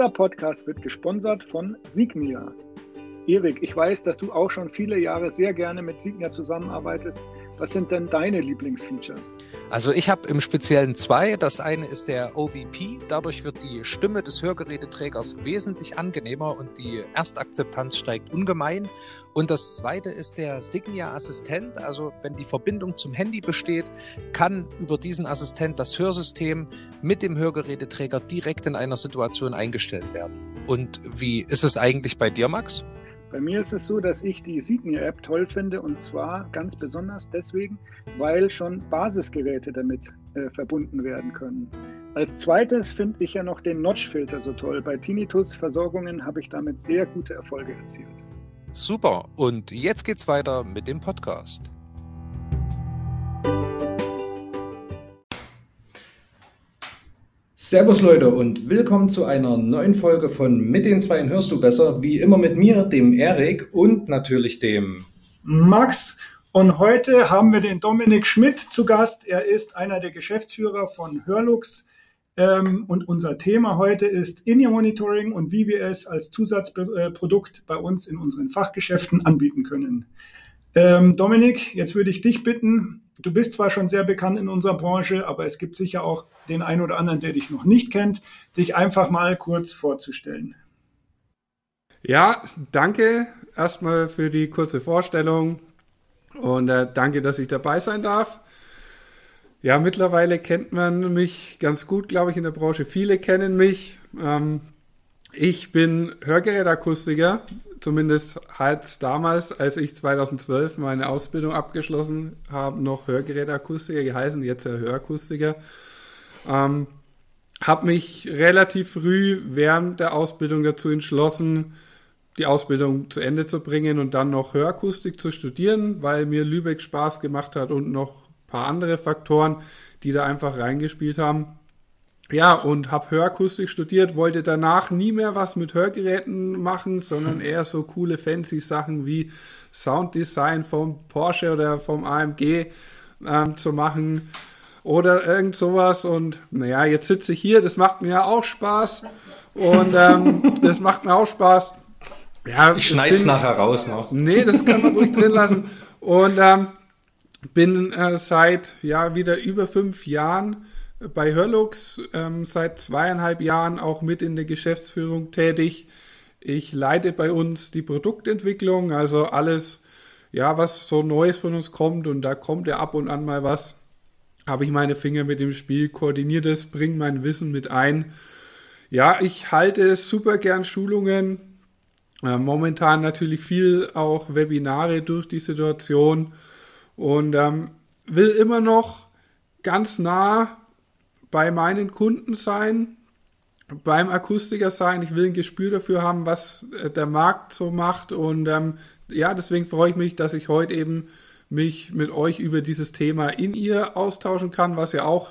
Dieser Podcast wird gesponsert von Signia. Erik, ich weiß, dass du auch schon viele Jahre sehr gerne mit Signia zusammenarbeitest. Was sind denn deine Lieblingsfeatures? Also ich habe im Speziellen zwei. Das eine ist der OVP. Dadurch wird die Stimme des Hörgeräteträgers wesentlich angenehmer und die Erstakzeptanz steigt ungemein. Und das zweite ist der Signia Assistent. Also wenn die Verbindung zum Handy besteht, kann über diesen Assistent das Hörsystem mit dem Hörgeräteträger direkt in einer Situation eingestellt werden. Und wie ist es eigentlich bei dir, Max? Bei mir ist es so, dass ich die Signia-App toll finde und zwar ganz besonders deswegen, weil schon Basisgeräte damit äh, verbunden werden können. Als zweites finde ich ja noch den Notch-Filter so toll. Bei Tinnitus-Versorgungen habe ich damit sehr gute Erfolge erzielt. Super, und jetzt geht's weiter mit dem Podcast. Servus Leute und willkommen zu einer neuen Folge von Mit den Zweien hörst du besser. Wie immer mit mir, dem Erik und natürlich dem Max. Und heute haben wir den Dominik Schmidt zu Gast. Er ist einer der Geschäftsführer von Hörlux. Ähm, und unser Thema heute ist In-Ear-Monitoring und wie wir es als Zusatzprodukt bei uns in unseren Fachgeschäften anbieten können. Ähm, Dominik, jetzt würde ich dich bitten, du bist zwar schon sehr bekannt in unserer Branche, aber es gibt sicher auch den einen oder anderen, der dich noch nicht kennt, dich einfach mal kurz vorzustellen. Ja, danke erstmal für die kurze Vorstellung und äh, danke, dass ich dabei sein darf. Ja, mittlerweile kennt man mich ganz gut, glaube ich, in der Branche. Viele kennen mich. Ähm, ich bin Hörgerätakustiker, zumindest halt damals, als ich 2012 meine Ausbildung abgeschlossen habe, noch Hörgerätakustiker geheißen, jetzt ja Hörakustiker. Ähm, habe mich relativ früh während der Ausbildung dazu entschlossen, die Ausbildung zu Ende zu bringen und dann noch Hörakustik zu studieren, weil mir Lübeck Spaß gemacht hat und noch ein paar andere Faktoren, die da einfach reingespielt haben. Ja, und habe Hörakustik studiert, wollte danach nie mehr was mit Hörgeräten machen, sondern eher so coole fancy Sachen wie Sounddesign vom Porsche oder vom AMG ähm, zu machen oder irgend sowas. Und naja, jetzt sitze ich hier, das macht mir ja auch Spaß. Und ähm, das macht mir auch Spaß. Ja, ich schneide es nachher raus noch. Nee, das kann man ruhig drin lassen. Und ähm, bin äh, seit ja wieder über fünf Jahren bei Hörlux ähm, seit zweieinhalb Jahren auch mit in der Geschäftsführung tätig. Ich leite bei uns die Produktentwicklung, also alles, ja, was so Neues von uns kommt und da kommt ja ab und an mal was, habe ich meine Finger mit dem Spiel, koordiniere das, bringe mein Wissen mit ein. Ja, ich halte super gern Schulungen, äh, momentan natürlich viel auch Webinare durch die Situation und ähm, will immer noch ganz nah bei meinen Kunden sein, beim Akustiker sein. Ich will ein Gespür dafür haben, was äh, der Markt so macht. Und ähm, ja, deswegen freue ich mich, dass ich heute eben mich mit euch über dieses Thema in ihr austauschen kann, was ja auch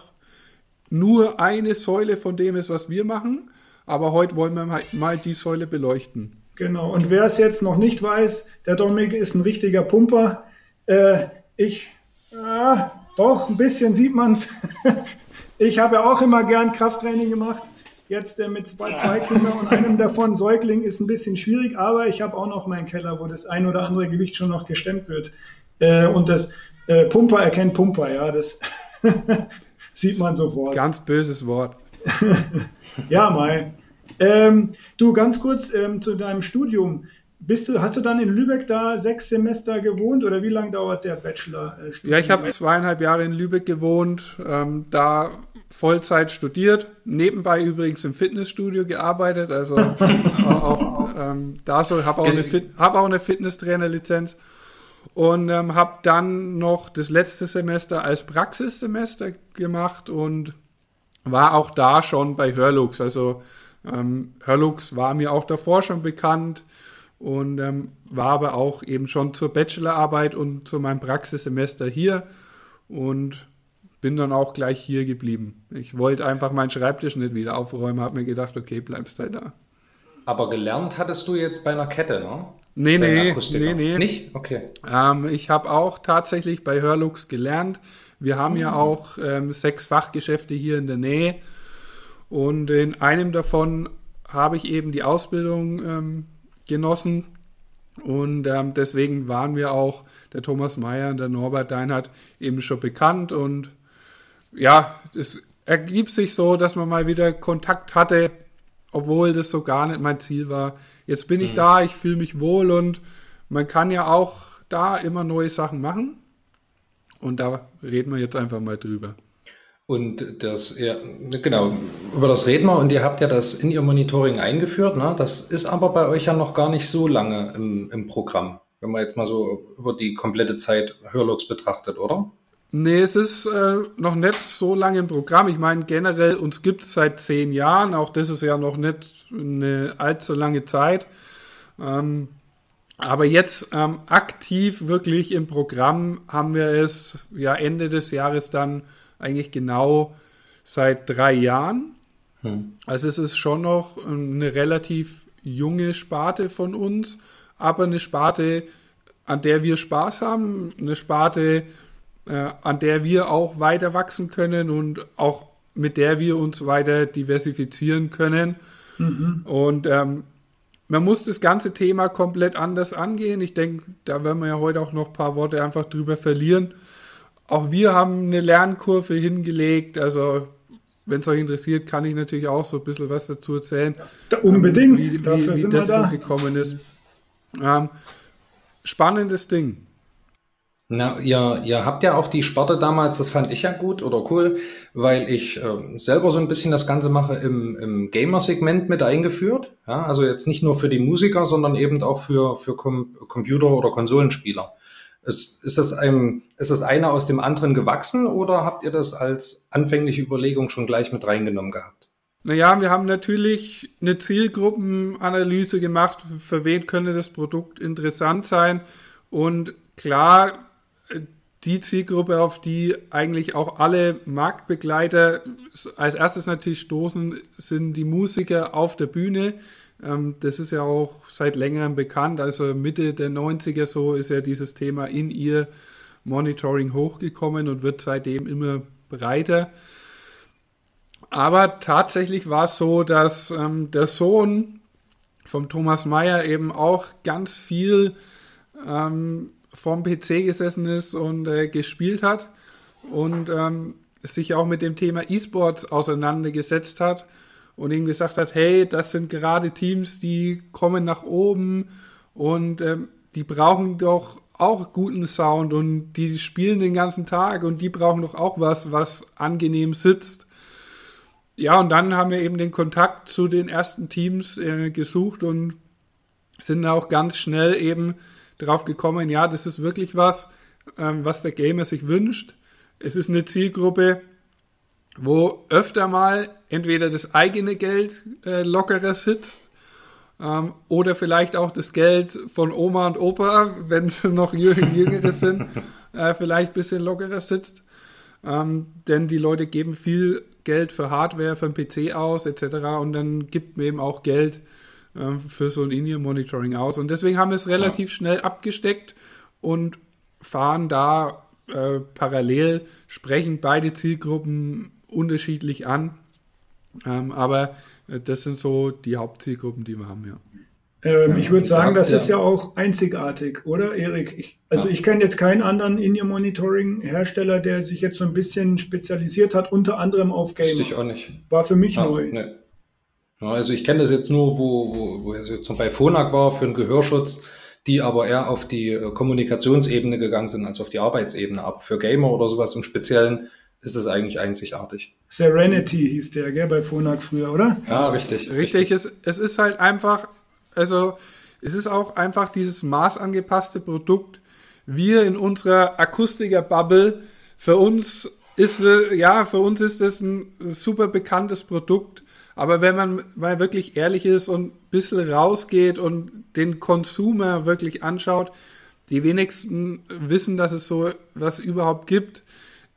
nur eine Säule von dem ist, was wir machen. Aber heute wollen wir mal die Säule beleuchten. Genau, und wer es jetzt noch nicht weiß, der Dominik ist ein richtiger Pumper. Äh, ich, äh, doch, ein bisschen sieht man es. Ich habe ja auch immer gern Krafttraining gemacht. Jetzt äh, mit zwei, zwei Kindern und einem davon Säugling ist ein bisschen schwierig, aber ich habe auch noch meinen Keller, wo das ein oder andere Gewicht schon noch gestemmt wird. Äh, und das äh, Pumper erkennt Pumper, ja, das sieht man sofort. Ganz böses Wort. ja, Mai. Ähm, du, ganz kurz ähm, zu deinem Studium. Bist du, hast du dann in Lübeck da sechs Semester gewohnt oder wie lange dauert der Bachelor? Äh, ja, ich habe zweieinhalb Jahre in Lübeck gewohnt. Ähm, da Vollzeit studiert, nebenbei übrigens im Fitnessstudio gearbeitet, also auch, ähm, da so, habe auch, eine hab auch eine Fitnesstrainerlizenz und ähm, habe dann noch das letzte Semester als Praxissemester gemacht und war auch da schon bei Hörlux. Also ähm, Hörlux war mir auch davor schon bekannt und ähm, war aber auch eben schon zur Bachelorarbeit und zu meinem Praxissemester hier und bin dann auch gleich hier geblieben. Ich wollte einfach meinen Schreibtisch nicht wieder aufräumen, habe mir gedacht, okay, bleibst halt da. Aber gelernt hattest du jetzt bei einer Kette, ne? Nee, nee, nee, nee. Nicht? Okay. Ähm, ich habe auch tatsächlich bei Hörlux gelernt. Wir haben mhm. ja auch ähm, sechs Fachgeschäfte hier in der Nähe. Und in einem davon habe ich eben die Ausbildung ähm, genossen. Und ähm, deswegen waren wir auch, der Thomas Mayer und der Norbert Deinhardt, eben schon bekannt. Und ja, es ergibt sich so, dass man mal wieder Kontakt hatte, obwohl das so gar nicht mein Ziel war. Jetzt bin ich mhm. da, ich fühle mich wohl und man kann ja auch da immer neue Sachen machen. Und da reden wir jetzt einfach mal drüber. Und das, ja, genau, über das reden wir und ihr habt ja das In-Ear-Monitoring eingeführt. Ne? Das ist aber bei euch ja noch gar nicht so lange im, im Programm, wenn man jetzt mal so über die komplette Zeit Hörlux betrachtet, oder? Nee, es ist äh, noch nicht so lange im Programm. Ich meine, generell uns gibt es seit zehn Jahren. Auch das ist ja noch nicht eine allzu lange Zeit. Ähm, aber jetzt ähm, aktiv wirklich im Programm haben wir es ja Ende des Jahres dann eigentlich genau seit drei Jahren. Hm. Also es ist schon noch eine relativ junge Sparte von uns, aber eine Sparte, an der wir Spaß haben, eine Sparte, äh, an der wir auch weiter wachsen können und auch mit der wir uns weiter diversifizieren können. Mhm. Und ähm, man muss das ganze Thema komplett anders angehen. Ich denke, da werden wir ja heute auch noch ein paar Worte einfach drüber verlieren. Auch wir haben eine Lernkurve hingelegt. Also, wenn es euch interessiert, kann ich natürlich auch so ein bisschen was dazu erzählen. Da, unbedingt, wie, wie, dafür wie, wie das da. so gekommen ist. Ähm, spannendes Ding. Na, ihr, ihr habt ja auch die Sparte damals, das fand ich ja gut oder cool, weil ich äh, selber so ein bisschen das Ganze mache im, im Gamer-Segment mit eingeführt. Ja, also jetzt nicht nur für die Musiker, sondern eben auch für, für Com Computer- oder Konsolenspieler. Ist, ist, das ein, ist das eine aus dem anderen gewachsen oder habt ihr das als anfängliche Überlegung schon gleich mit reingenommen gehabt? Naja, wir haben natürlich eine Zielgruppenanalyse gemacht, für wen könnte das Produkt interessant sein. Und klar, die Zielgruppe, auf die eigentlich auch alle Marktbegleiter als erstes natürlich stoßen, sind die Musiker auf der Bühne. Ähm, das ist ja auch seit längerem bekannt. Also Mitte der 90er so ist ja dieses Thema in ihr Monitoring hochgekommen und wird seitdem immer breiter. Aber tatsächlich war es so, dass ähm, der Sohn vom Thomas Mayer eben auch ganz viel ähm, vorm PC gesessen ist und äh, gespielt hat und ähm, sich auch mit dem Thema E-Sports auseinandergesetzt hat und ihm gesagt hat, hey, das sind gerade Teams, die kommen nach oben und ähm, die brauchen doch auch guten Sound und die spielen den ganzen Tag und die brauchen doch auch was, was angenehm sitzt. Ja, und dann haben wir eben den Kontakt zu den ersten Teams äh, gesucht und sind auch ganz schnell eben drauf gekommen, ja, das ist wirklich was, ähm, was der Gamer sich wünscht. Es ist eine Zielgruppe, wo öfter mal entweder das eigene Geld äh, lockerer sitzt ähm, oder vielleicht auch das Geld von Oma und Opa, wenn sie noch jüngere sind, äh, vielleicht ein bisschen lockerer sitzt. Ähm, denn die Leute geben viel Geld für Hardware, für den PC aus etc. Und dann gibt man eben auch Geld für so ein In-Ear-Monitoring aus. Und deswegen haben wir es relativ ja. schnell abgesteckt und fahren da äh, parallel, sprechen beide Zielgruppen unterschiedlich an. Ähm, aber äh, das sind so die Hauptzielgruppen, die wir haben, ja. Ähm, ich würde sagen, das ja. ist ja auch einzigartig, oder, Erik? Ich, also ja. ich kenne jetzt keinen anderen In-Ear-Monitoring-Hersteller, der sich jetzt so ein bisschen spezialisiert hat, unter anderem auf Gamer. Wüsste ich auch nicht. War für mich neu. Nee. Ja, also ich kenne das jetzt nur, wo, wo, wo es jetzt bei Phonak war für den Gehörschutz, die aber eher auf die äh, Kommunikationsebene gegangen sind als auf die Arbeitsebene. Aber für Gamer oder sowas im Speziellen ist es eigentlich einzigartig. Serenity hieß der, gell, bei Phonak früher, oder? Ja, richtig. Richtig, Es, es ist halt einfach, also es ist auch einfach dieses maßangepasste Produkt. Wir in unserer Akustiker-Bubble, für uns ist, äh, ja, für uns ist das ein super bekanntes Produkt. Aber wenn man mal wirklich ehrlich ist und ein bisschen rausgeht und den Consumer wirklich anschaut, die wenigsten wissen, dass es so was überhaupt gibt.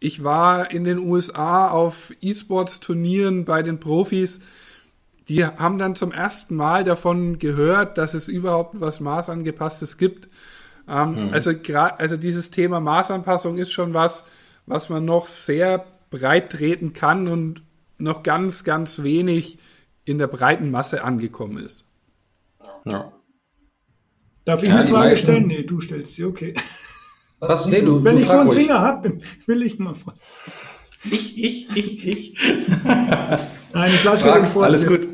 Ich war in den USA auf E-Sports-Turnieren bei den Profis. Die haben dann zum ersten Mal davon gehört, dass es überhaupt was Maßangepasstes gibt. Ähm, mhm. Also, also dieses Thema Maßanpassung ist schon was, was man noch sehr breit treten kann und noch ganz, ganz wenig in der breiten Masse angekommen ist. Ja. Darf ich ja, eine Frage meisten... stellen? Nee, du stellst sie, okay. Was? Nee, du, Wenn du ich so einen ruhig. Finger habe, will ich mal fragen. Ich, ich, ich, ich. Nein, ich lasse den vor. Alles gut.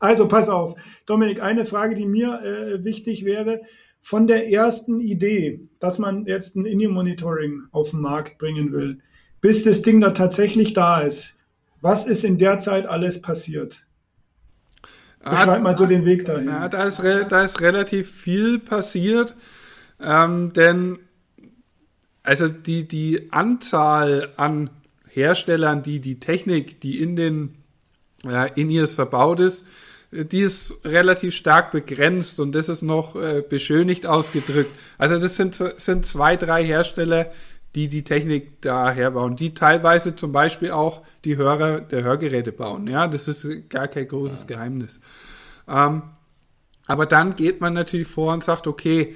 Also pass auf, Dominik, eine Frage, die mir äh, wichtig wäre, von der ersten Idee, dass man jetzt ein Indie-Monitoring auf den Markt bringen will, bis das Ding da tatsächlich da ist, was ist in der Zeit alles passiert? Beschreib mal so den Weg dahin. Ja, da ist, da ist relativ viel passiert, ähm, denn also die, die Anzahl an Herstellern, die die Technik, die in den äh, In-Ears verbaut ist, die ist relativ stark begrenzt und das ist noch äh, beschönigt ausgedrückt. Also das sind, sind zwei, drei Hersteller, die die Technik da herbauen, die teilweise zum Beispiel auch die Hörer der Hörgeräte bauen. Ja, das ist gar kein großes Geheimnis. Ähm, aber dann geht man natürlich vor und sagt, okay,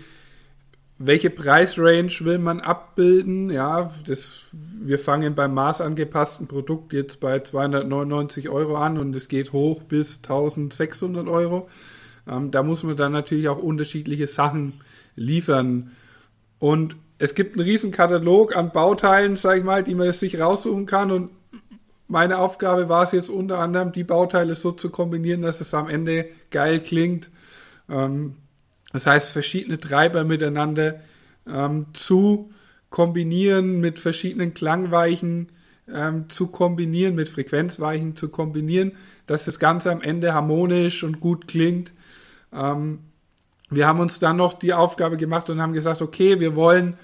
welche Preisrange will man abbilden? Ja, das, wir fangen beim maßangepassten Produkt jetzt bei 299 Euro an und es geht hoch bis 1600 Euro. Ähm, da muss man dann natürlich auch unterschiedliche Sachen liefern. Und es gibt einen riesen Katalog an Bauteilen, sag ich mal, die man sich raussuchen kann. Und meine Aufgabe war es jetzt unter anderem, die Bauteile so zu kombinieren, dass es am Ende geil klingt. Ähm, das heißt, verschiedene Treiber miteinander ähm, zu kombinieren, mit verschiedenen Klangweichen ähm, zu kombinieren, mit Frequenzweichen zu kombinieren, dass das Ganze am Ende harmonisch und gut klingt. Wir haben uns dann noch die Aufgabe gemacht und haben gesagt, okay, wir wollen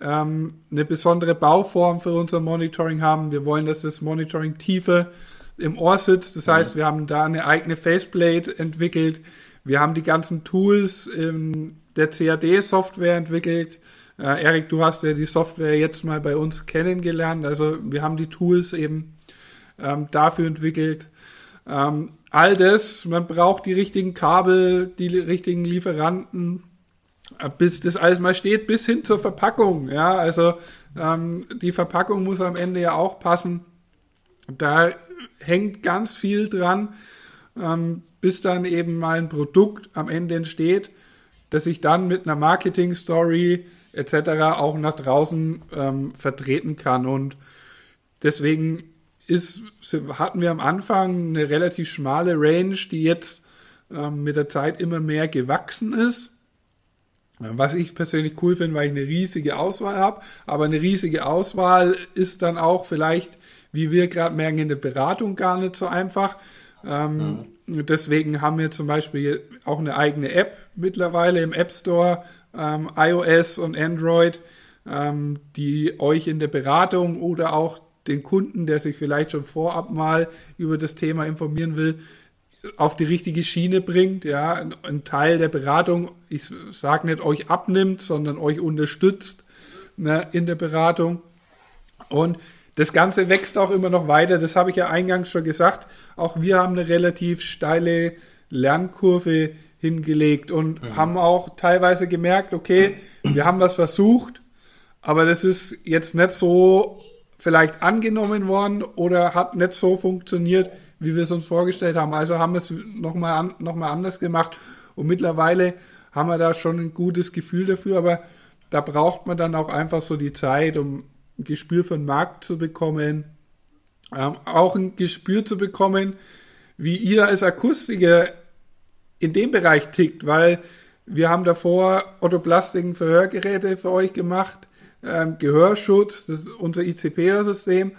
ähm, eine besondere Bauform für unser Monitoring haben. Wir wollen, dass das Monitoring tiefer im Ohr sitzt. Das heißt, wir haben da eine eigene Faceplate entwickelt. Wir haben die ganzen Tools in der CAD-Software entwickelt. Äh, Erik, du hast ja die Software jetzt mal bei uns kennengelernt. Also wir haben die Tools eben ähm, dafür entwickelt. Ähm, all das, man braucht die richtigen Kabel, die richtigen Lieferanten, bis das alles mal steht, bis hin zur Verpackung. Ja, also ähm, die Verpackung muss am Ende ja auch passen. Da hängt ganz viel dran, ähm, bis dann eben mal ein Produkt am Ende entsteht, das ich dann mit einer Marketing-Story etc. auch nach draußen ähm, vertreten kann. Und deswegen ist, hatten wir am Anfang eine relativ schmale Range, die jetzt ähm, mit der Zeit immer mehr gewachsen ist. Was ich persönlich cool finde, weil ich eine riesige Auswahl habe. Aber eine riesige Auswahl ist dann auch vielleicht, wie wir gerade merken, in der Beratung gar nicht so einfach. Ähm, mhm. Deswegen haben wir zum Beispiel auch eine eigene App mittlerweile im App Store, ähm, iOS und Android, ähm, die euch in der Beratung oder auch den Kunden, der sich vielleicht schon vorab mal über das Thema informieren will, auf die richtige Schiene bringt, ja, ein Teil der Beratung, ich sage nicht euch abnimmt, sondern euch unterstützt ne, in der Beratung. Und das Ganze wächst auch immer noch weiter, das habe ich ja eingangs schon gesagt. Auch wir haben eine relativ steile Lernkurve hingelegt und mhm. haben auch teilweise gemerkt, okay, wir haben was versucht, aber das ist jetzt nicht so vielleicht angenommen worden oder hat nicht so funktioniert, wie wir es uns vorgestellt haben. Also haben wir es nochmal an, noch anders gemacht. Und mittlerweile haben wir da schon ein gutes Gefühl dafür, aber da braucht man dann auch einfach so die Zeit, um ein Gespür für den Markt zu bekommen, ähm, auch ein Gespür zu bekommen, wie ihr als Akustiker in dem Bereich tickt, weil wir haben davor Ottoplastiken für Hörgeräte für euch gemacht, ähm, Gehörschutz, das ist unser ICP-System,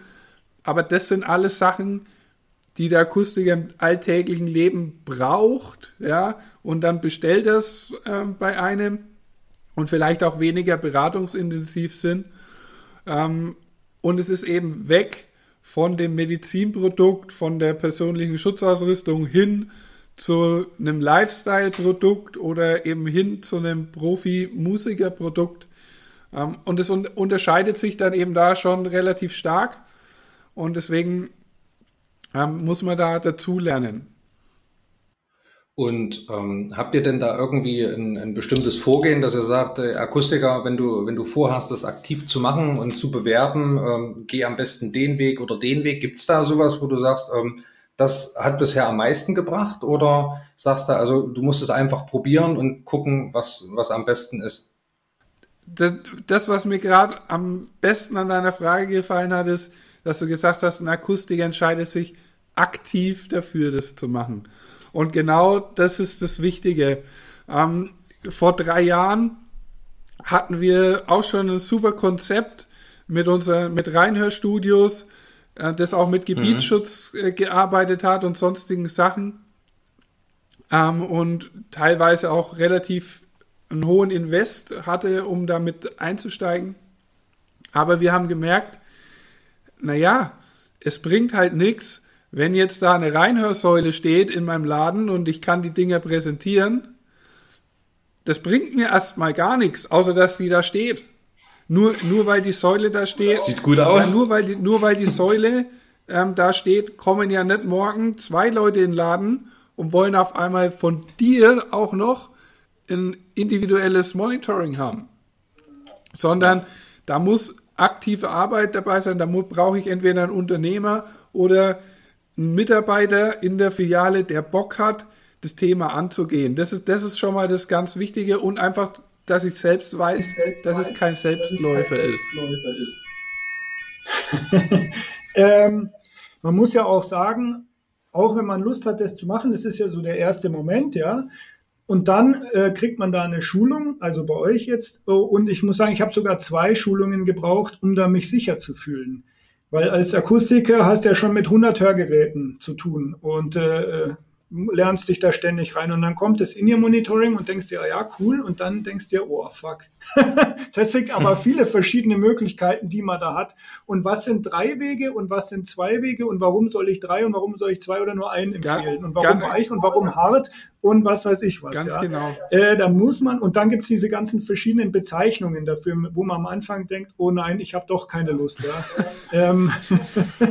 aber das sind alles Sachen, die der Akustiker im alltäglichen Leben braucht, ja, und dann bestellt das äh, bei einem und vielleicht auch weniger beratungsintensiv sind. Ähm, und es ist eben weg von dem Medizinprodukt, von der persönlichen Schutzausrüstung hin zu einem Lifestyle-Produkt oder eben hin zu einem Profi-Musiker-Produkt. Ähm, und es un unterscheidet sich dann eben da schon relativ stark. Und deswegen ähm, muss man da dazu lernen. Und ähm, habt ihr denn da irgendwie ein, ein bestimmtes Vorgehen, dass ihr sagt, äh, Akustiker, wenn du, wenn du vorhast, das aktiv zu machen und zu bewerben, ähm, geh am besten den Weg oder den Weg. Gibt es da sowas, wo du sagst, ähm, das hat bisher am meisten gebracht? Oder sagst du, also du musst es einfach probieren und gucken, was, was am besten ist? Das, was mir gerade am besten an deiner Frage gefallen hat, ist, dass du gesagt hast, ein Akustiker entscheidet sich aktiv dafür, das zu machen. Und genau das ist das Wichtige. Ähm, vor drei Jahren hatten wir auch schon ein super Konzept mit unser, mit Reinhörstudios, äh, das auch mit Gebietsschutz mhm. äh, gearbeitet hat und sonstigen Sachen. Ähm, und teilweise auch relativ einen hohen Invest hatte, um damit einzusteigen. Aber wir haben gemerkt, naja, es bringt halt nichts, wenn jetzt da eine Reinhörsäule steht in meinem Laden und ich kann die Dinger präsentieren, das bringt mir erstmal gar nichts, außer dass die da steht. Nur, nur weil die Säule da steht. Sieht gut aus. Nur, weil die, nur weil die Säule ähm, da steht, kommen ja nicht morgen zwei Leute in den Laden und wollen auf einmal von dir auch noch ein individuelles Monitoring haben. Sondern da muss aktive Arbeit dabei sein. Da brauche ich entweder einen Unternehmer oder ein Mitarbeiter in der Filiale, der Bock hat, das Thema anzugehen. Das ist, das ist schon mal das ganz Wichtige und einfach, dass ich selbst weiß, selbst dass, weiß es kein Selbstläufer kein ist. ähm, man muss ja auch sagen, auch wenn man Lust hat, das zu machen, das ist ja so der erste Moment, ja. Und dann äh, kriegt man da eine Schulung, also bei euch jetzt. Oh, und ich muss sagen, ich habe sogar zwei Schulungen gebraucht, um da mich sicher zu fühlen. Weil als Akustiker hast du ja schon mit 100 Hörgeräten zu tun und äh, lernst dich da ständig rein und dann kommt das In-Ear-Monitoring und denkst dir, ja, cool, und dann denkst dir, oh, fuck. das sind aber viele verschiedene Möglichkeiten, die man da hat. Und was sind drei Wege und was sind zwei Wege und warum soll ich drei und warum soll ich zwei oder nur einen empfehlen? Und warum weich und warum hart und was weiß ich was. Ganz ja. genau. Äh, da muss man, und dann gibt's diese ganzen verschiedenen Bezeichnungen dafür, wo man am Anfang denkt, oh nein, ich habe doch keine Lust. Ja. ähm,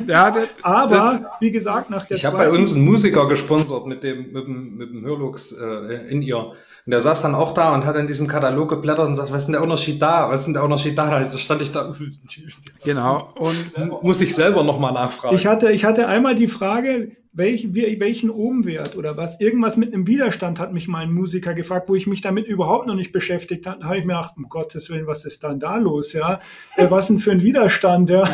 ja das, aber, das, wie gesagt, nach der Ich habe bei uns einen Musiker gesponsert mit dem, mit dem, mit dem Hörlux äh, in ihr. Und der saß dann auch da und hat in diesem Katalog geblättert und sagt, was ist denn der Unterschied da? Was ist denn der Unterschied da? Also stand ich da. Genau. Und muss ich selber nochmal nachfragen. Ich hatte, ich hatte einmal die Frage, welch, welchen Ohmwert oder was, irgendwas mit einem Widerstand hat mich mal ein Musiker gefragt, wo ich mich damit überhaupt noch nicht beschäftigt habe, habe ich mir gedacht, um Gottes Willen, was ist dann da los, ja? Äh, was denn für ein Widerstand, ja?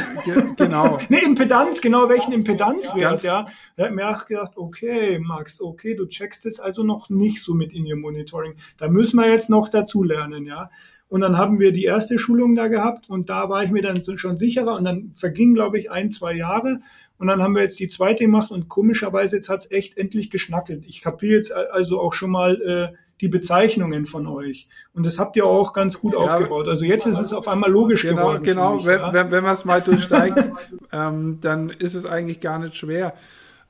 Genau. ne, Impedanz, genau, welchen Impedanzwert, ja? Da habe mir auch gedacht, okay, Max, okay, du checkst es also noch nicht so mit in ihr Monitoring. Da müssen wir jetzt noch dazu lernen, ja? Und dann haben wir die erste Schulung da gehabt und da war ich mir dann schon sicherer und dann vergingen, glaube ich, ein, zwei Jahre und dann haben wir jetzt die zweite gemacht und komischerweise jetzt hat's echt endlich geschnackelt. Ich kapiere jetzt also auch schon mal äh, die Bezeichnungen von euch. Und das habt ihr auch ganz gut ja, aufgebaut. Also jetzt ist es auf einmal logisch genau, geworden. Genau, mich, wenn, ja? wenn, wenn man es mal durchsteigt, ähm, dann ist es eigentlich gar nicht schwer.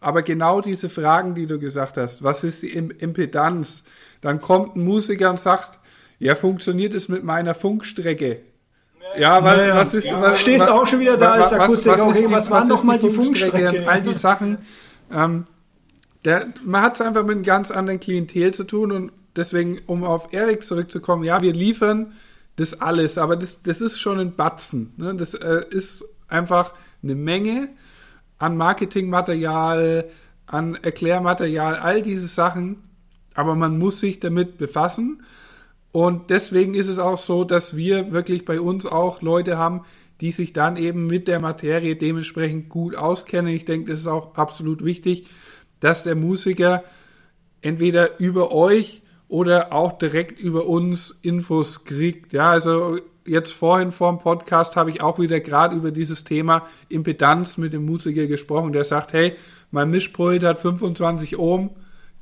Aber genau diese Fragen, die du gesagt hast, was ist die Impedanz? Dann kommt ein Musiker und sagt, ja, funktioniert es mit meiner Funkstrecke? Ja, weil naja, was ist. Ja. Was, Stehst was, auch schon wieder da als Akustiker. Was, was, okay, was waren nochmal die Funkstrecke? All die Sachen. Ähm, der, man hat es einfach mit einem ganz anderen Klientel zu tun und deswegen, um auf Erik zurückzukommen, ja, wir liefern das alles, aber das, das ist schon ein Batzen. Ne? Das äh, ist einfach eine Menge an Marketingmaterial, an Erklärmaterial, all diese Sachen, aber man muss sich damit befassen und deswegen ist es auch so, dass wir wirklich bei uns auch Leute haben, die sich dann eben mit der Materie dementsprechend gut auskennen. Ich denke, das ist auch absolut wichtig, dass der Musiker entweder über euch oder auch direkt über uns Infos kriegt. Ja, also jetzt vorhin vor dem Podcast habe ich auch wieder gerade über dieses Thema Impedanz mit dem Musiker gesprochen, der sagt, hey, mein Mischpult hat 25 Ohm,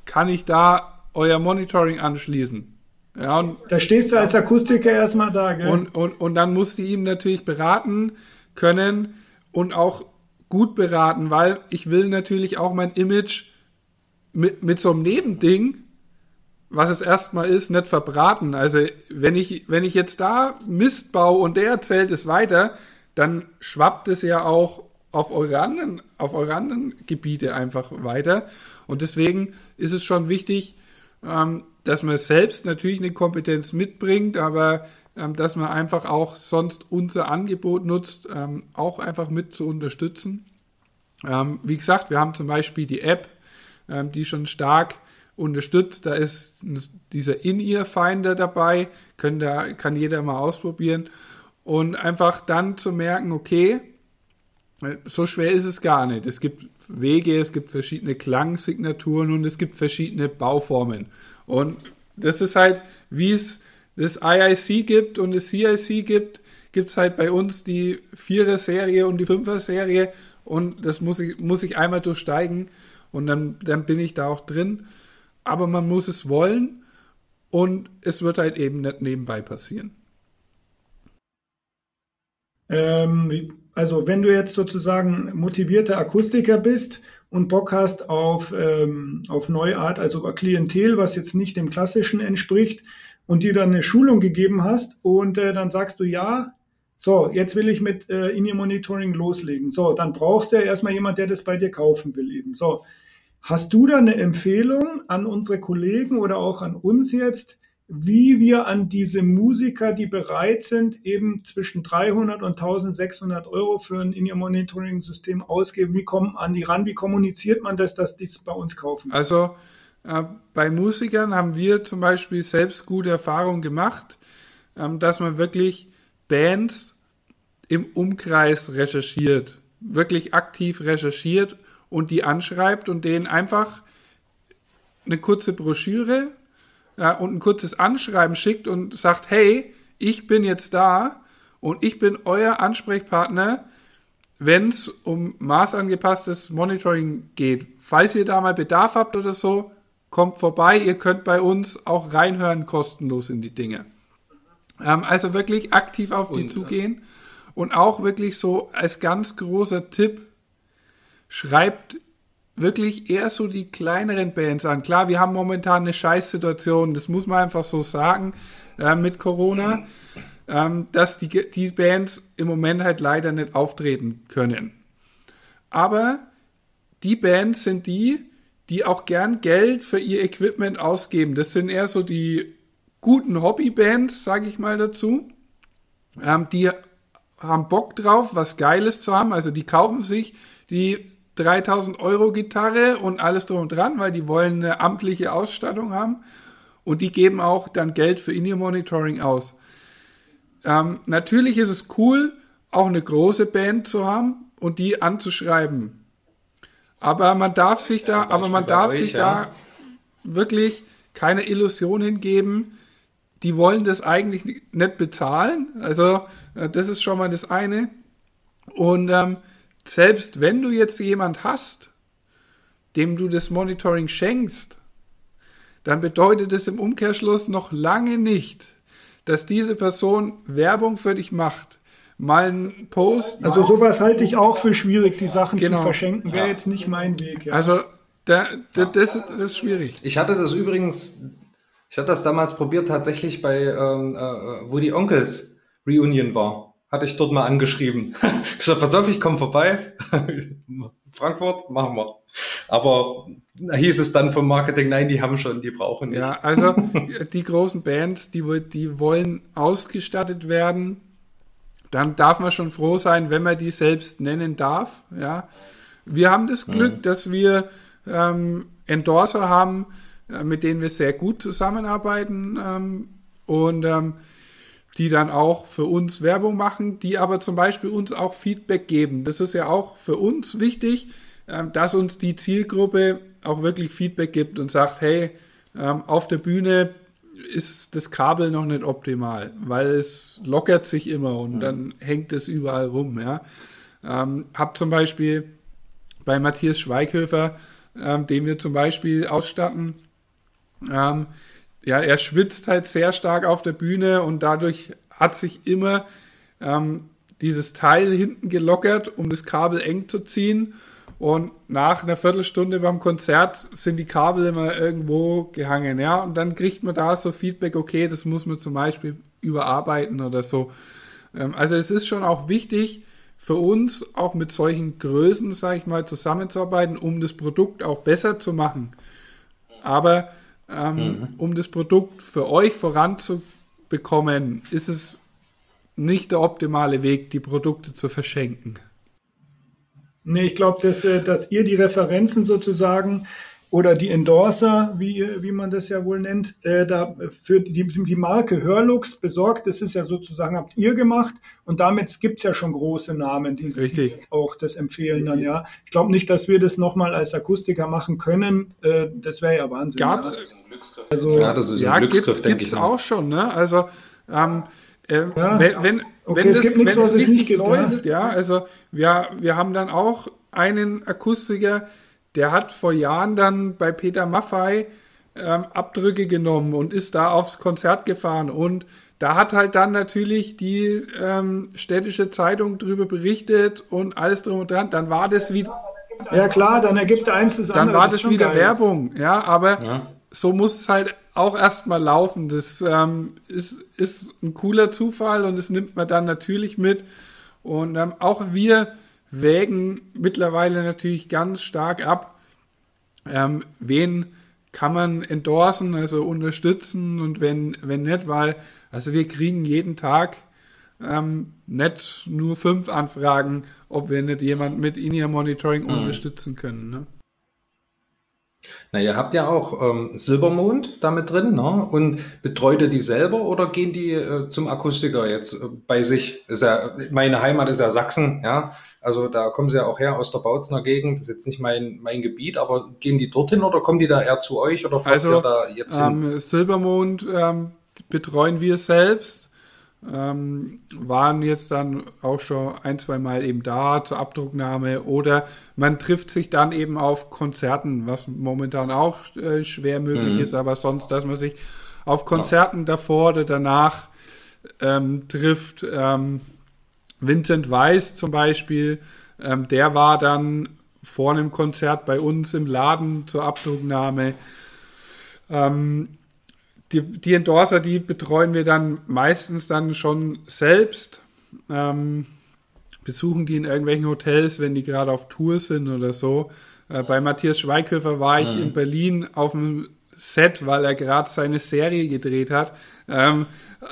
kann ich da euer Monitoring anschließen? Ja, und, da stehst du als Akustiker erstmal da, gell? Und, und, und dann musst du ihm natürlich beraten können und auch gut beraten, weil ich will natürlich auch mein Image mit, mit so einem Nebending, was es erstmal ist, nicht verbraten. Also wenn ich, wenn ich jetzt da Mist baue und der erzählt es weiter, dann schwappt es ja auch auf eure anderen, auf eure anderen Gebiete einfach weiter. Und deswegen ist es schon wichtig, ähm, dass man selbst natürlich eine Kompetenz mitbringt, aber ähm, dass man einfach auch sonst unser Angebot nutzt, ähm, auch einfach mit zu unterstützen. Ähm, wie gesagt, wir haben zum Beispiel die App, ähm, die schon stark unterstützt. Da ist dieser In-Ear-Finder dabei, können da, kann jeder mal ausprobieren. Und einfach dann zu merken, okay, so schwer ist es gar nicht. Es gibt Wege, es gibt verschiedene Klangsignaturen und es gibt verschiedene Bauformen. Und das ist halt, wie es das IIC gibt und das CIC gibt, gibt es halt bei uns die Vierer-Serie und die Fünfer-Serie und das muss ich, muss ich einmal durchsteigen und dann, dann bin ich da auch drin. Aber man muss es wollen und es wird halt eben nicht nebenbei passieren. Ähm, also wenn du jetzt sozusagen motivierter Akustiker bist und Bock hast auf, ähm, auf Neuart, also Klientel, was jetzt nicht dem klassischen entspricht, und dir dann eine Schulung gegeben hast und äh, dann sagst du, ja, so, jetzt will ich mit äh, In-Ear-Monitoring loslegen. So, dann brauchst du ja erstmal jemand, der das bei dir kaufen will eben. So, hast du da eine Empfehlung an unsere Kollegen oder auch an uns jetzt, wie wir an diese Musiker, die bereit sind, eben zwischen 300 und 1600 Euro für ein In-Ear-Monitoring-System ausgeben, wie kommen an die ran, wie kommuniziert man das, dass die es bei uns kaufen? Also äh, bei Musikern haben wir zum Beispiel selbst gute Erfahrungen gemacht, äh, dass man wirklich Bands im Umkreis recherchiert, wirklich aktiv recherchiert und die anschreibt und denen einfach eine kurze Broschüre ja, und ein kurzes Anschreiben schickt und sagt, hey, ich bin jetzt da und ich bin euer Ansprechpartner, wenn es um maßangepasstes Monitoring geht. Falls ihr da mal Bedarf habt oder so, kommt vorbei. Ihr könnt bei uns auch reinhören, kostenlos in die Dinge. Ähm, also wirklich aktiv auf die und, äh, zugehen und auch wirklich so als ganz großer Tipp, schreibt wirklich eher so die kleineren Bands an. Klar, wir haben momentan eine Scheißsituation, das muss man einfach so sagen, äh, mit Corona, ähm, dass die, die Bands im Moment halt leider nicht auftreten können. Aber die Bands sind die, die auch gern Geld für ihr Equipment ausgeben. Das sind eher so die guten Hobbybands, sage ich mal dazu. Ähm, die haben Bock drauf, was Geiles zu haben. Also die kaufen sich die 3000 Euro Gitarre und alles drum und dran, weil die wollen eine amtliche Ausstattung haben. Und die geben auch dann Geld für In-Ear-Monitoring aus. Ähm, natürlich ist es cool, auch eine große Band zu haben und die anzuschreiben. Aber man darf sich da, aber man darf euch, sich ja. da wirklich keine Illusionen geben. Die wollen das eigentlich nicht bezahlen. Also, äh, das ist schon mal das eine. Und ähm, selbst wenn du jetzt jemand hast, dem du das Monitoring schenkst, dann bedeutet es im Umkehrschluss noch lange nicht, dass diese Person Werbung für dich macht. Mal ein Post. Also sowas halte ich auch für schwierig, die Sachen genau. zu verschenken. Wäre ja. jetzt nicht mein Weg. Ja. Also da, da, das, das ist schwierig. Ich hatte das übrigens, ich hatte das damals probiert tatsächlich bei, ähm, äh, wo die Onkels Reunion war hatte ich dort mal angeschrieben. ich gesagt, pass auf, ich komme vorbei. Frankfurt, machen wir. Aber hieß es dann vom Marketing, nein, die haben schon, die brauchen nicht. Ja, also die großen Bands, die, die wollen ausgestattet werden. Dann darf man schon froh sein, wenn man die selbst nennen darf. Ja, wir haben das Glück, mhm. dass wir ähm, Endorser haben, äh, mit denen wir sehr gut zusammenarbeiten. Ähm, und ähm, die dann auch für uns Werbung machen, die aber zum Beispiel uns auch Feedback geben. Das ist ja auch für uns wichtig, ähm, dass uns die Zielgruppe auch wirklich Feedback gibt und sagt, hey, ähm, auf der Bühne ist das Kabel noch nicht optimal, weil es lockert sich immer und dann hängt es überall rum. Ja. Ähm, hab zum Beispiel bei Matthias Schweighöfer, den wir zum Beispiel ausstatten, ja, er schwitzt halt sehr stark auf der Bühne und dadurch hat sich immer ähm, dieses Teil hinten gelockert, um das Kabel eng zu ziehen. Und nach einer Viertelstunde beim Konzert sind die Kabel immer irgendwo gehangen, ja. Und dann kriegt man da so Feedback, okay, das muss man zum Beispiel überarbeiten oder so. Ähm, also es ist schon auch wichtig für uns, auch mit solchen Größen, sage ich mal, zusammenzuarbeiten, um das Produkt auch besser zu machen. Aber ähm, mhm. um das Produkt für euch voranzubekommen, ist es nicht der optimale Weg, die Produkte zu verschenken. Nee, ich glaube, dass, äh, dass ihr die Referenzen sozusagen oder die Endorser, wie, wie man das ja wohl nennt, äh, da für die, die Marke Hörlux besorgt. Das ist ja sozusagen, habt ihr gemacht und damit gibt's ja schon große Namen, die, die auch das empfehlen dann, ja. Ich glaube nicht, dass wir das nochmal als Akustiker machen können. Äh, das wäre ja Wahnsinn. Gab's? Ja. Also, ja, das ist ein ja, Glücksgriff, denke ich. Auch schon, ne? Also, ähm, äh, ja, wenn, wenn, okay, wenn, das, nichts, wenn es richtig gibt, läuft, ja. ja, also wir, wir haben dann auch einen Akustiker, der hat vor Jahren dann bei Peter Maffei ähm, Abdrücke genommen und ist da aufs Konzert gefahren und da hat halt dann natürlich die ähm, städtische Zeitung drüber berichtet und alles drum und dran. Dann war das wieder. Ja klar, dann ergibt eins das andere. Dann war das, das wieder geil. Werbung, ja, aber ja. so muss es halt auch erstmal laufen. Das ähm, ist, ist ein cooler Zufall und das nimmt man dann natürlich mit. Und ähm, auch wir wägen mittlerweile natürlich ganz stark ab, ähm, wen kann man endorsen, also unterstützen und wenn, wenn nicht, weil, also wir kriegen jeden Tag ähm, nicht nur fünf Anfragen, ob wir nicht jemand mit In-Ear Monitoring mhm. unterstützen können. Ne? Na, ihr habt ja auch ähm, Silbermond damit drin, ne? Und betreut ihr die selber oder gehen die äh, zum Akustiker jetzt äh, bei sich? Ist ja, meine Heimat ist ja Sachsen, ja. Also da kommen sie ja auch her aus der Bautzner Gegend. Das ist jetzt nicht mein, mein Gebiet, aber gehen die dorthin oder kommen die da eher zu euch oder fahrt also, ihr da jetzt hin? Ähm, Silbermond ähm, betreuen wir selbst ähm, waren jetzt dann auch schon ein, zwei Mal eben da zur Abdrucknahme oder man trifft sich dann eben auf Konzerten, was momentan auch äh, schwer möglich mhm. ist, aber sonst, dass man sich auf Konzerten ja. davor oder danach ähm, trifft. Ähm, Vincent Weiss zum Beispiel, ähm, der war dann vor einem Konzert bei uns im Laden zur Abdrucknahme. Ähm, die, die Endorser, die betreuen wir dann meistens dann schon selbst. Ähm, besuchen die in irgendwelchen Hotels, wenn die gerade auf Tour sind oder so. Äh, bei Matthias Schweighöfer war ich mhm. in Berlin auf dem Set, weil er gerade seine Serie gedreht hat. Ähm,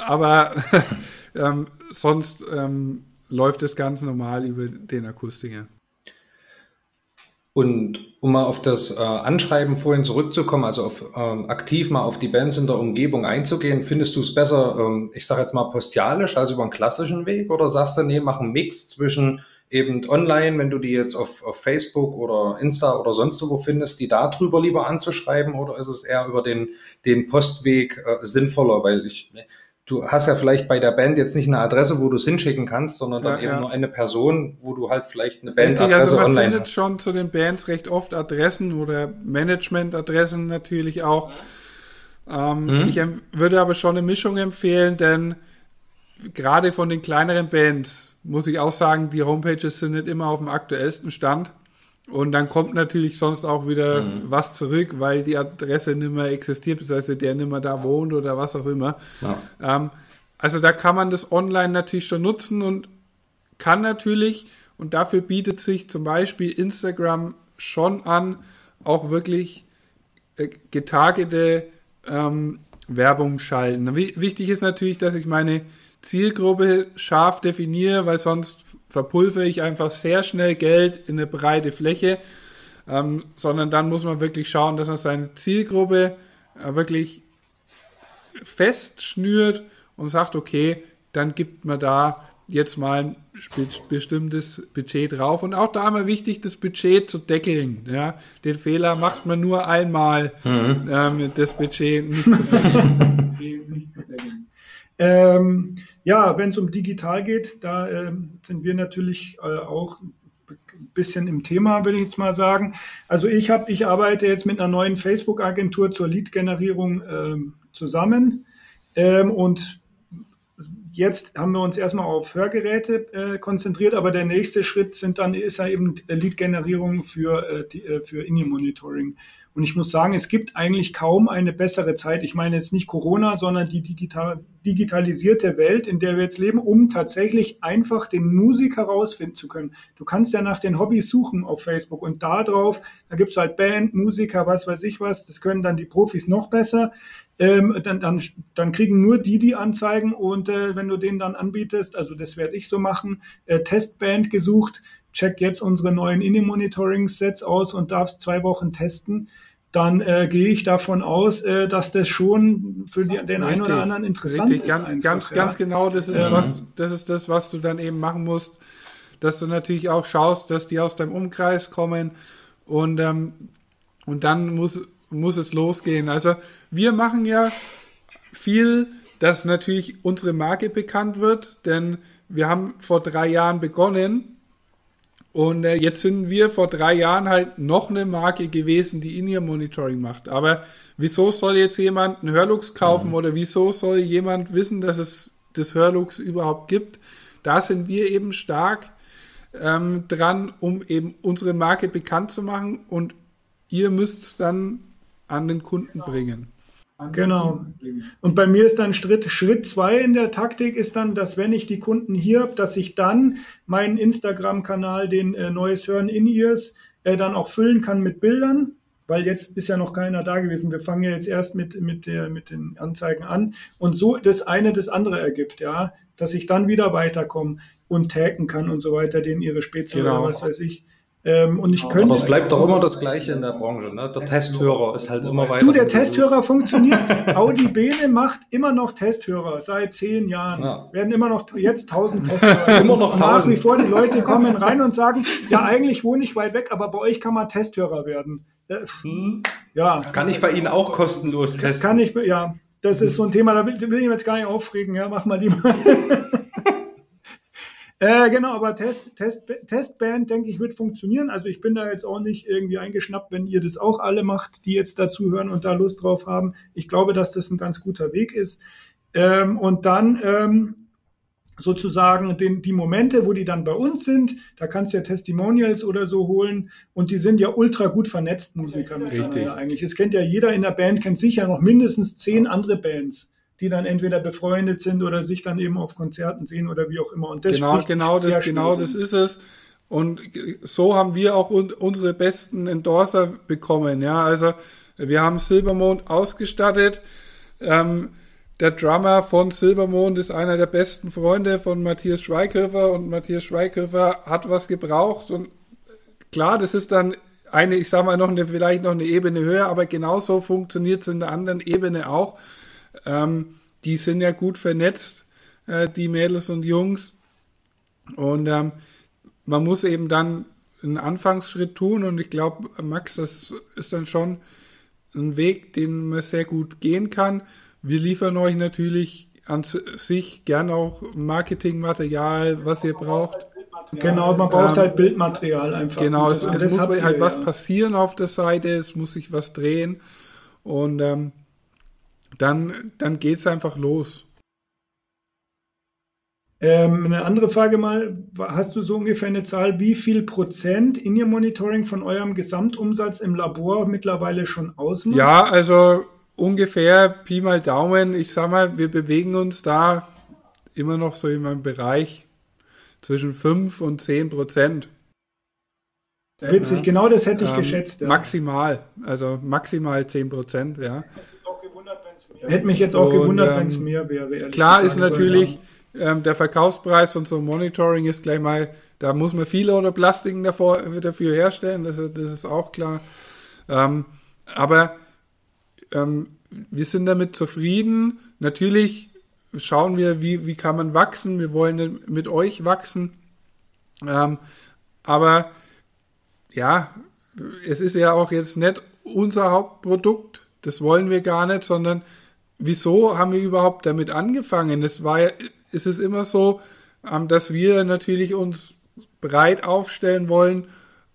aber ähm, sonst ähm, läuft es ganz normal über den Akustiker. Und um mal auf das äh, Anschreiben vorhin zurückzukommen, also auf, ähm, aktiv mal auf die Bands in der Umgebung einzugehen, findest du es besser, ähm, ich sage jetzt mal postialisch, also über einen klassischen Weg? Oder sagst du, nee, mach einen Mix zwischen eben online, wenn du die jetzt auf, auf Facebook oder Insta oder sonst wo findest, die da drüber lieber anzuschreiben? Oder ist es eher über den, den Postweg äh, sinnvoller, weil ich du hast ja vielleicht bei der Band jetzt nicht eine Adresse, wo du es hinschicken kannst, sondern dann ja, eben ja. nur eine Person, wo du halt vielleicht eine Bandadresse also man online findet hast. schon zu den Bands recht oft Adressen oder Managementadressen natürlich auch. Ähm, mhm. Ich würde aber schon eine Mischung empfehlen, denn gerade von den kleineren Bands muss ich auch sagen, die Homepages sind nicht immer auf dem aktuellsten Stand. Und dann kommt natürlich sonst auch wieder mhm. was zurück, weil die Adresse nicht mehr existiert, beziehungsweise der nicht mehr da wohnt oder was auch immer. Ja. Ähm, also da kann man das online natürlich schon nutzen und kann natürlich, und dafür bietet sich zum Beispiel Instagram schon an, auch wirklich äh, getargete ähm, Werbung schalten. Wichtig ist natürlich, dass ich meine Zielgruppe scharf definiere, weil sonst verpulvere ich einfach sehr schnell Geld in eine breite Fläche, ähm, sondern dann muss man wirklich schauen, dass man seine Zielgruppe äh, wirklich festschnürt und sagt, okay, dann gibt man da jetzt mal ein bestimmtes Budget drauf. Und auch da immer wichtig, das Budget zu deckeln. Ja? Den Fehler macht man nur einmal, mhm. ähm, das Budget nicht zu deckeln. nicht zu deckeln. Ähm, ja, wenn es um digital geht, da äh, sind wir natürlich äh, auch ein bisschen im Thema, würde ich jetzt mal sagen. Also ich habe, ich arbeite jetzt mit einer neuen Facebook-Agentur zur Lead-Generierung ähm, zusammen. Ähm, und jetzt haben wir uns erstmal auf Hörgeräte äh, konzentriert, aber der nächste Schritt sind dann ist ja eben Lead-Generierung für, äh, die, äh, für In-Monitoring. Und ich muss sagen, es gibt eigentlich kaum eine bessere Zeit. Ich meine jetzt nicht Corona, sondern die digital, digitalisierte Welt, in der wir jetzt leben, um tatsächlich einfach den Musik herausfinden zu können. Du kannst ja nach den Hobbys suchen auf Facebook und da drauf, da gibt's halt Band, Musiker, was weiß ich was. Das können dann die Profis noch besser. Ähm, dann, dann, dann kriegen nur die die Anzeigen und äh, wenn du denen dann anbietest, also das werde ich so machen, äh, Testband gesucht, check jetzt unsere neuen In-Monitoring-Sets aus und darfst zwei Wochen testen, dann äh, gehe ich davon aus, äh, dass das schon für die, den einen oder anderen interessant richtig. ist. Ganz, einfach, ganz, ja. ganz genau, das ist, Ähm. was, das ist das, was du dann eben machen musst, dass du natürlich auch schaust, dass die aus deinem Umkreis kommen und, ähm, und dann muss, muss es losgehen. Also wir machen ja viel, dass natürlich unsere Marke bekannt wird, denn wir haben vor drei Jahren begonnen und äh, jetzt sind wir vor drei Jahren halt noch eine Marke gewesen, die In-Ear-Monitoring macht. Aber wieso soll jetzt jemand einen Hörlux kaufen oder wieso soll jemand wissen, dass es das Hörlux überhaupt gibt? Da sind wir eben stark ähm, dran, um eben unsere Marke bekannt zu machen und ihr müsst es dann an den Kunden bringen. Genau. Und bei mir ist dann Schritt, Schritt zwei in der Taktik ist dann, dass wenn ich die Kunden hier habe, dass ich dann meinen Instagram-Kanal, den äh, Neues Hören in Ears, äh, dann auch füllen kann mit Bildern, weil jetzt ist ja noch keiner da gewesen. Wir fangen ja jetzt erst mit, mit, der, mit den Anzeigen an und so das eine das andere ergibt, ja, dass ich dann wieder weiterkomme und taggen kann und so weiter, den ihre Spezies Genau. oder was weiß ich. Ähm, und ich könnte. Aber es bleibt doch immer das Gleiche in der Branche. Ne? Der Testhörer ist halt immer weiter. Du, der Testhörer funktioniert. Audi Bene macht immer noch Testhörer seit zehn Jahren. Ja. Werden immer noch jetzt tausend Testhörer. Immer noch Und Nach 1000. wie vor, die Leute kommen rein und sagen, ja, eigentlich wohne ich weit weg, aber bei euch kann man Testhörer werden. Äh, Hm? Ja, Kann ich bei Ihnen auch kostenlos testen? kann ich, ja. Das ist so ein Thema, da will, will ich mich jetzt gar nicht aufregen, ja, mach mal lieber. Äh, genau, aber Test, Test, Testband, denke ich, wird funktionieren. Also ich bin da jetzt auch nicht irgendwie eingeschnappt, wenn ihr das auch alle macht, die jetzt dazuhören und da Lust drauf haben. Ich glaube, dass das ein ganz guter Weg ist. Ähm, und dann ähm, sozusagen den, die Momente, wo die dann bei uns sind, da kannst du ja Testimonials oder so holen und die sind ja ultra gut vernetzt, Musiker Richtig. eigentlich. Es kennt ja jeder in der Band, kennt sicher noch mindestens zehn andere Bands, die dann entweder befreundet sind oder sich dann eben auf Konzerten sehen oder wie auch immer. Und das genau, genau, das, genau das ist es. Und so haben wir auch un unsere besten Endorser bekommen. Ja, also wir haben Silbermond ausgestattet. Ähm, der Drummer von Silbermond ist einer der besten Freunde von Matthias Schweighöfer und Matthias Schweighöfer hat was gebraucht und klar, das ist dann eine, ich sag mal noch eine, vielleicht noch eine Ebene höher, aber genauso funktioniert es in der anderen Ebene auch. Ähm, die sind ja gut vernetzt, äh, die Mädels und Jungs. Und ähm, man muss eben dann einen Anfangsschritt tun und ich glaube, Max, das ist dann schon ein Weg, den man sehr gut gehen kann. Wir liefern euch natürlich an sich gern auch Marketingmaterial, was ihr braucht. Genau, man braucht Ähm, halt Bildmaterial einfach. Genau, es, es muss halt was passieren auf der Seite, es muss sich was drehen und ähm, dann, dann geht es einfach los. Ähm, eine andere Frage mal, hast du so ungefähr eine Zahl, wie viel Prozent in ihr Monitoring von eurem Gesamtumsatz im Labor mittlerweile schon ausmacht? Ja, also ungefähr Pi mal Daumen, ich sag mal, wir bewegen uns da immer noch so in einem Bereich zwischen 5 und 10 Prozent. Witzig, genau das hätte ich Ähm, geschätzt. Ja. Maximal, also maximal 10 Prozent, ja. Hätte mich jetzt auch Und, gewundert, ähm, wenn es mehr wäre. Klar ist natürlich, ähm, der Verkaufspreis von so einem Monitoring ist gleich mal, da muss man viele oder Plastiken davor, dafür herstellen, das, das ist auch klar. Ähm, aber ähm, wir sind damit zufrieden. Natürlich schauen wir, wie, wie kann man wachsen. Wir wollen mit euch wachsen. Ähm, aber ja, es ist ja auch jetzt nicht unser Hauptprodukt. Das wollen wir gar nicht, sondern wieso haben wir überhaupt damit angefangen? Es war ja, es ist immer so, ähm, dass wir natürlich uns breit aufstellen wollen,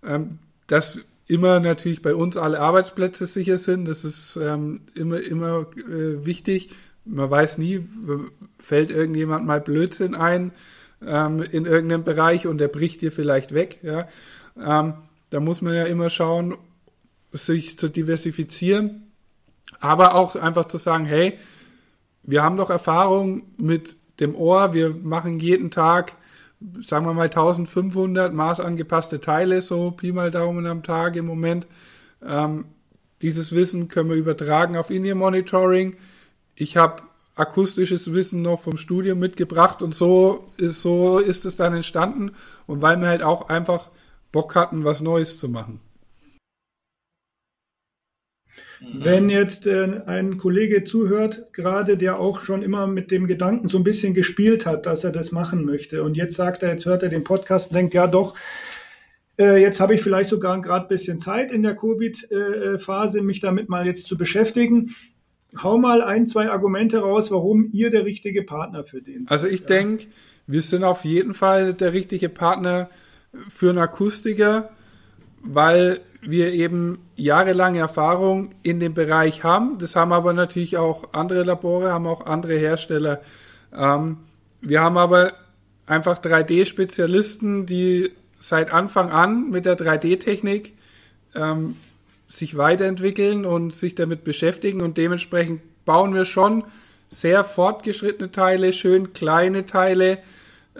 ähm, dass immer natürlich bei uns alle Arbeitsplätze sicher sind. Das ist ähm, immer, immer äh, wichtig. Man weiß nie, fällt irgendjemand mal Blödsinn ein in irgendeinem Bereich und der bricht dir vielleicht weg. Ja? Da muss man ja immer schauen, sich zu diversifizieren, aber auch einfach zu sagen, hey, wir haben doch Erfahrung mit dem Ohr, wir machen jeden Tag, sagen wir mal 1500 maßangepasste Teile, so Pi mal Daumen am Tag im Moment. Ähm, dieses Wissen können wir übertragen auf In-Ear-Monitoring. Ich habe akustisches Wissen noch vom Studium mitgebracht und so ist, so ist es dann entstanden und weil wir halt auch einfach Bock hatten, was Neues zu machen. Mhm. Wenn jetzt äh, ein Kollege zuhört, gerade der auch schon immer mit dem Gedanken so ein bisschen gespielt hat, dass er das machen möchte und jetzt sagt er, jetzt hört er den Podcast und denkt, ja doch, äh, jetzt habe ich vielleicht sogar gerade ein bisschen Zeit in der Covid-Phase, mich damit mal jetzt zu beschäftigen. Hau mal ein, zwei Argumente raus, warum ihr der richtige Partner für den seid. Also ich ja. denke, wir sind auf jeden Fall der richtige Partner für einen Akustiker, weil wir eben jahrelange Erfahrung in dem Bereich haben. Das haben aber natürlich auch andere Labore, haben auch andere Hersteller. Ähm, wir haben aber einfach 3D-Spezialisten, die seit Anfang an mit der 3D-Technik ähm, sich weiterentwickeln und sich damit beschäftigen und dementsprechend bauen wir schon sehr fortgeschrittene Teile, schön kleine Teile,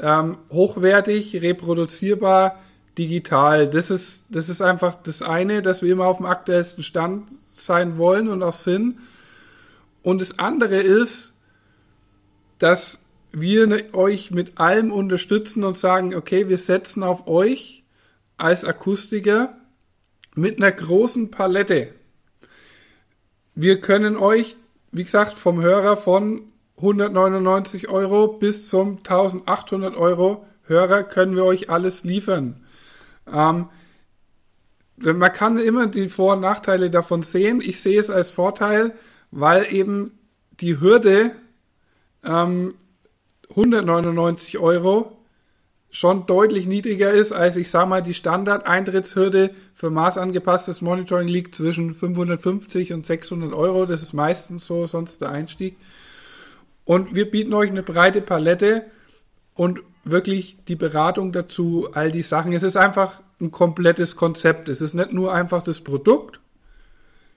ähm, hochwertig, reproduzierbar, digital. Das ist, das ist einfach das eine, dass wir immer auf dem aktuellsten Stand sein wollen und auch sind. Und das andere ist, dass wir euch mit allem unterstützen und sagen, okay, wir setzen auf euch als Akustiker mit einer großen Palette. Wir können euch, wie gesagt, vom Hörer von 199 Euro bis zum 1800 Euro Hörer können wir euch alles liefern. Ähm, man kann immer die Vor- und Nachteile davon sehen. Ich sehe es als Vorteil, weil eben die Hürde ähm, 199 Euro schon deutlich niedriger ist, als ich sage mal, die Standard-Eintrittshürde für maßangepasstes Monitoring liegt zwischen 550 und 600 Euro. Das ist meistens so, sonst der Einstieg. Und wir bieten euch eine breite Palette und wirklich die Beratung dazu, all die Sachen. Es ist einfach ein komplettes Konzept. Es ist nicht nur einfach das Produkt,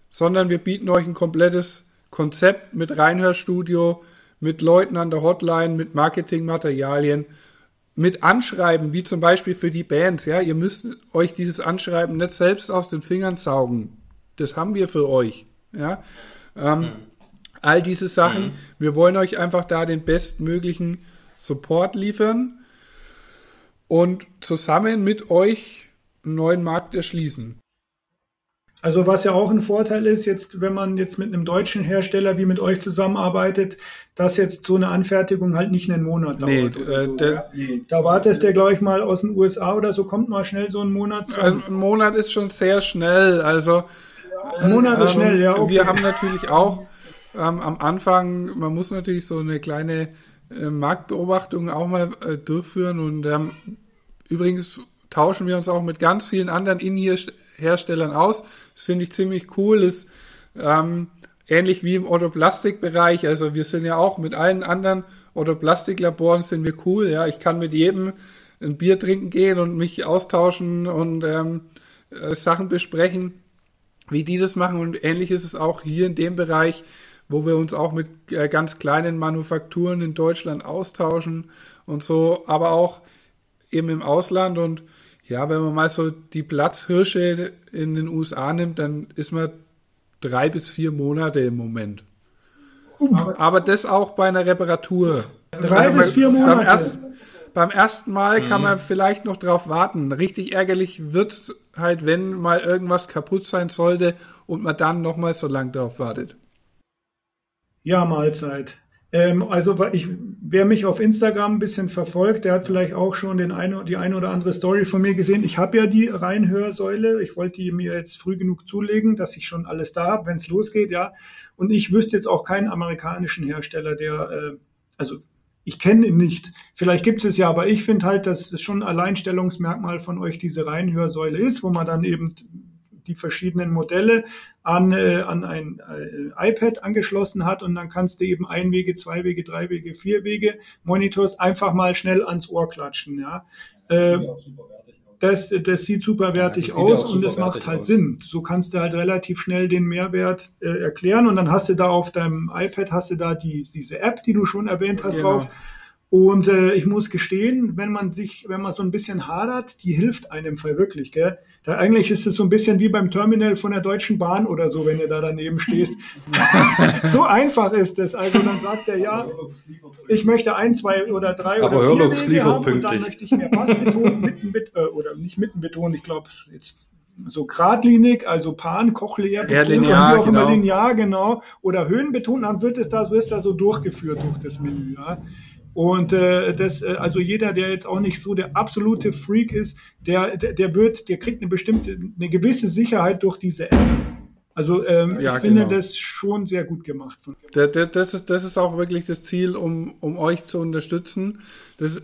sondern wir bieten euch ein komplettes Konzept mit Reinhörstudio, mit Leuten an der Hotline, mit Marketingmaterialien mit Anschreiben, wie zum Beispiel für die Bands, ja, ihr müsst euch dieses Anschreiben nicht selbst aus den Fingern saugen. Das haben wir für euch, ja. Ähm. All diese Sachen, mhm. wir wollen euch einfach da den bestmöglichen Support liefern und zusammen mit euch einen neuen Markt erschließen. Also was ja auch ein Vorteil ist, jetzt wenn man jetzt mit einem deutschen Hersteller wie mit euch zusammenarbeitet, dass jetzt so eine Anfertigung halt nicht einen Monat dauert. Nee, äh, so, der, ja. Da wartest der, glaube ich, mal aus den USA oder so, kommt mal schnell so ein Monat. Also ein Monat ist schon sehr schnell. Also ja, ein Monat ist ähm, schnell, ja. Okay. Wir haben natürlich auch ähm, am Anfang, man muss natürlich so eine kleine äh, Marktbeobachtung auch mal äh, durchführen und ähm, übrigens tauschen wir uns auch mit ganz vielen anderen In-Herstellern aus. Das finde ich ziemlich cool. Ist ähm, ähnlich wie im Autoplastikbereich. Also wir sind ja auch mit allen anderen Autoplastiklaboren sind wir cool. Ja, ich kann mit jedem ein Bier trinken gehen und mich austauschen und ähm, äh, Sachen besprechen, wie die das machen. Und ähnlich ist es auch hier in dem Bereich, wo wir uns auch mit äh, ganz kleinen Manufakturen in Deutschland austauschen und so, aber auch eben im Ausland und ja, wenn man mal so die Platzhirsche in den USA nimmt, dann ist man drei bis vier Monate im Moment. Aber, aber das auch bei einer Reparatur. Drei bis vier Monate. Beim ersten, beim ersten Mal mhm. kann man vielleicht noch drauf warten. Richtig ärgerlich wird es halt, wenn mal irgendwas kaputt sein sollte und man dann nochmal so lang drauf wartet. Ja, Mahlzeit. Ähm, also ich, wer mich auf Instagram ein bisschen verfolgt, der hat vielleicht auch schon den eine, die eine oder andere Story von mir gesehen. Ich habe ja die Reinhörsäule. Ich wollte die mir jetzt früh genug zulegen, dass ich schon alles da habe, wenn es losgeht, ja. Und ich wüsste jetzt auch keinen amerikanischen Hersteller, der, äh, also ich kenne ihn nicht. Vielleicht gibt es ja, aber ich finde halt, dass es schon ein Alleinstellungsmerkmal von euch diese Reinhörsäule ist, wo man dann eben die verschiedenen Modelle an, äh, an ein äh, iPad angeschlossen hat und dann kannst du eben Einwege, Zweiwege, Dreiwege, Vierwege Monitors einfach mal schnell ans Ohr klatschen. Ja. Äh, das, das sieht superwertig ja, aus und es macht halt aus. Sinn. So kannst du halt relativ schnell den Mehrwert äh, erklären und dann hast du da auf deinem iPad hast du da die, diese App, die du schon erwähnt hast, genau. drauf. Und äh, ich muss gestehen, wenn man sich, wenn man so ein bisschen hadert, die hilft einem Fall wirklich, gell? Da eigentlich ist es so ein bisschen wie beim Terminal von der Deutschen Bahn oder so, wenn ihr da daneben stehst. so einfach ist es. Also dann sagt er ja, ich möchte ein, zwei oder drei Aber oder vier Wege haben und dann möchte ich mehr Pass betonen, mitten, mit, äh, oder nicht mitten betonen, ich glaube jetzt so geradlinig, also Pan, Kochleer, ja, linear, auch genau. immer linear, genau, oder Höhen betonen, dann wird es da, so ist da so durchgeführt durch das Menü. Ja. Und äh, das, äh, also jeder, der jetzt auch nicht so der absolute Freak ist, der, der, der wird, der kriegt eine bestimmte, eine gewisse Sicherheit durch diese App. Also ähm, ja, ich finde genau. das schon sehr gut gemacht. Das, das, ist, das ist auch wirklich das Ziel, um, um euch zu unterstützen. Das,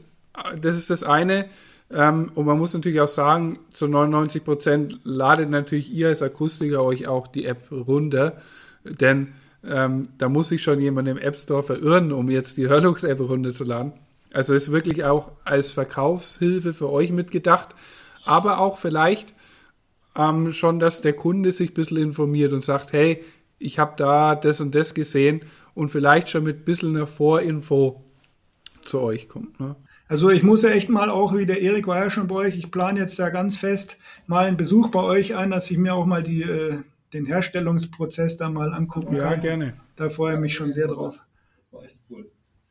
das ist das eine. Ähm, und man muss natürlich auch sagen, zu 99 Prozent ladet natürlich ihr als Akustiker euch auch die App runter. Denn ähm, da muss sich schon jemand im App Store verirren, um jetzt die Hörlux-App runterzuladen. Also ist wirklich auch als Verkaufshilfe für euch mitgedacht, aber auch vielleicht ähm, schon, dass der Kunde sich ein bisschen informiert und sagt, hey, ich habe da das und das gesehen und vielleicht schon mit ein bisschen einer Vorinfo zu euch kommt. Ne? Also ich muss ja echt mal auch, wie der Erik war ja schon bei euch, ich plane jetzt da ganz fest mal einen Besuch bei euch ein, dass ich mir auch mal die äh, den Herstellungsprozess da mal angucken ja, kann. gerne. Da freue ich mich schon sehr drauf.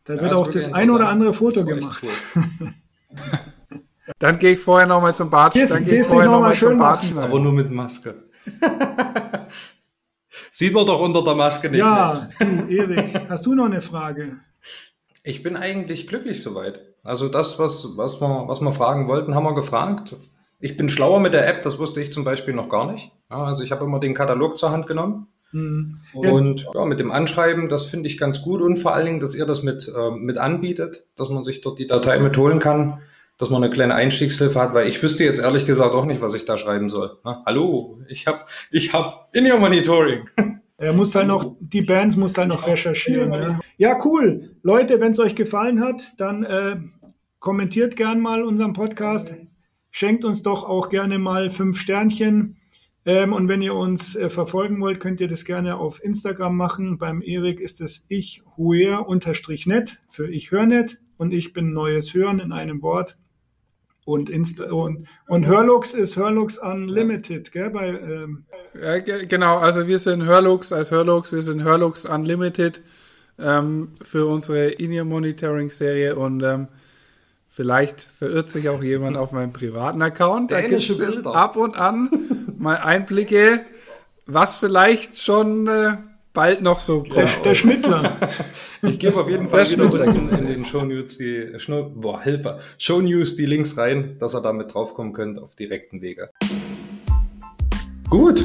Da ja, wird auch das ein oder andere Foto gemacht. Cool. dann gehe ich vorher nochmal zum Bad. Gehst, dann gehe ich vorher nochmal noch zum Bad. Aber nur mit Maske. Sieht man doch unter der Maske nicht. Ja, du, Erik, hast du noch eine Frage? Ich bin eigentlich glücklich soweit. Also das, was, was, wir, was wir fragen wollten, haben wir gefragt. Ich bin schlauer mit der App, das wusste ich zum Beispiel noch gar nicht. Ja, also ich habe immer den Katalog zur Hand genommen. Mhm. Und ja, mit dem Anschreiben, das finde ich ganz gut und vor allen Dingen, dass ihr das mit, äh, mit anbietet, dass man sich dort die Datei mit holen kann, dass man eine kleine Einstiegshilfe hat, weil ich wüsste jetzt ehrlich gesagt auch nicht, was ich da schreiben soll. Na, hallo, ich habe ich hab In-Ear Monitoring. Er muss halt noch, die Bands muss halt noch recherchieren. Ja. ja, cool. Leute, wenn es euch gefallen hat, dann äh, kommentiert gern mal unseren Podcast. Schenkt uns doch auch gerne mal fünf Sternchen. Ähm, und wenn ihr uns äh, verfolgen wollt, könnt ihr das gerne auf Instagram machen. Beim Erik ist es ich huer-net für ich hör net und ich bin neues Hören in einem Wort. Und, Insta und, und Hörlux ist Hörlux Unlimited, gell? Bei, ähm ja, genau, also wir sind Hörlux als Hörlux, wir sind Hörlux Unlimited ähm, für unsere In-Ear-Monitoring-Serie und ähm, Vielleicht verirrt sich auch jemand auf meinem privaten Account. Da gibt es ab und an mal Einblicke, was vielleicht schon äh, bald noch so kommt. Der, der Schmittler. Ich gebe auf jeden Fall wieder in, in, den Show News die boah, Hilfe. Show News die Links rein, dass ihr damit draufkommen könnt auf direkten Wege. Gut.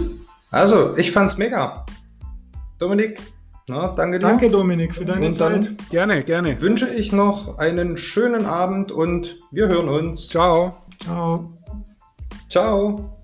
Also, ich fand's mega. Dominik, na, danke dir. Danke, Dominik, für deine und Zeit. Gerne, gerne. Wünsche ich noch einen schönen Abend und wir hören uns. Ciao. Ciao. Ciao.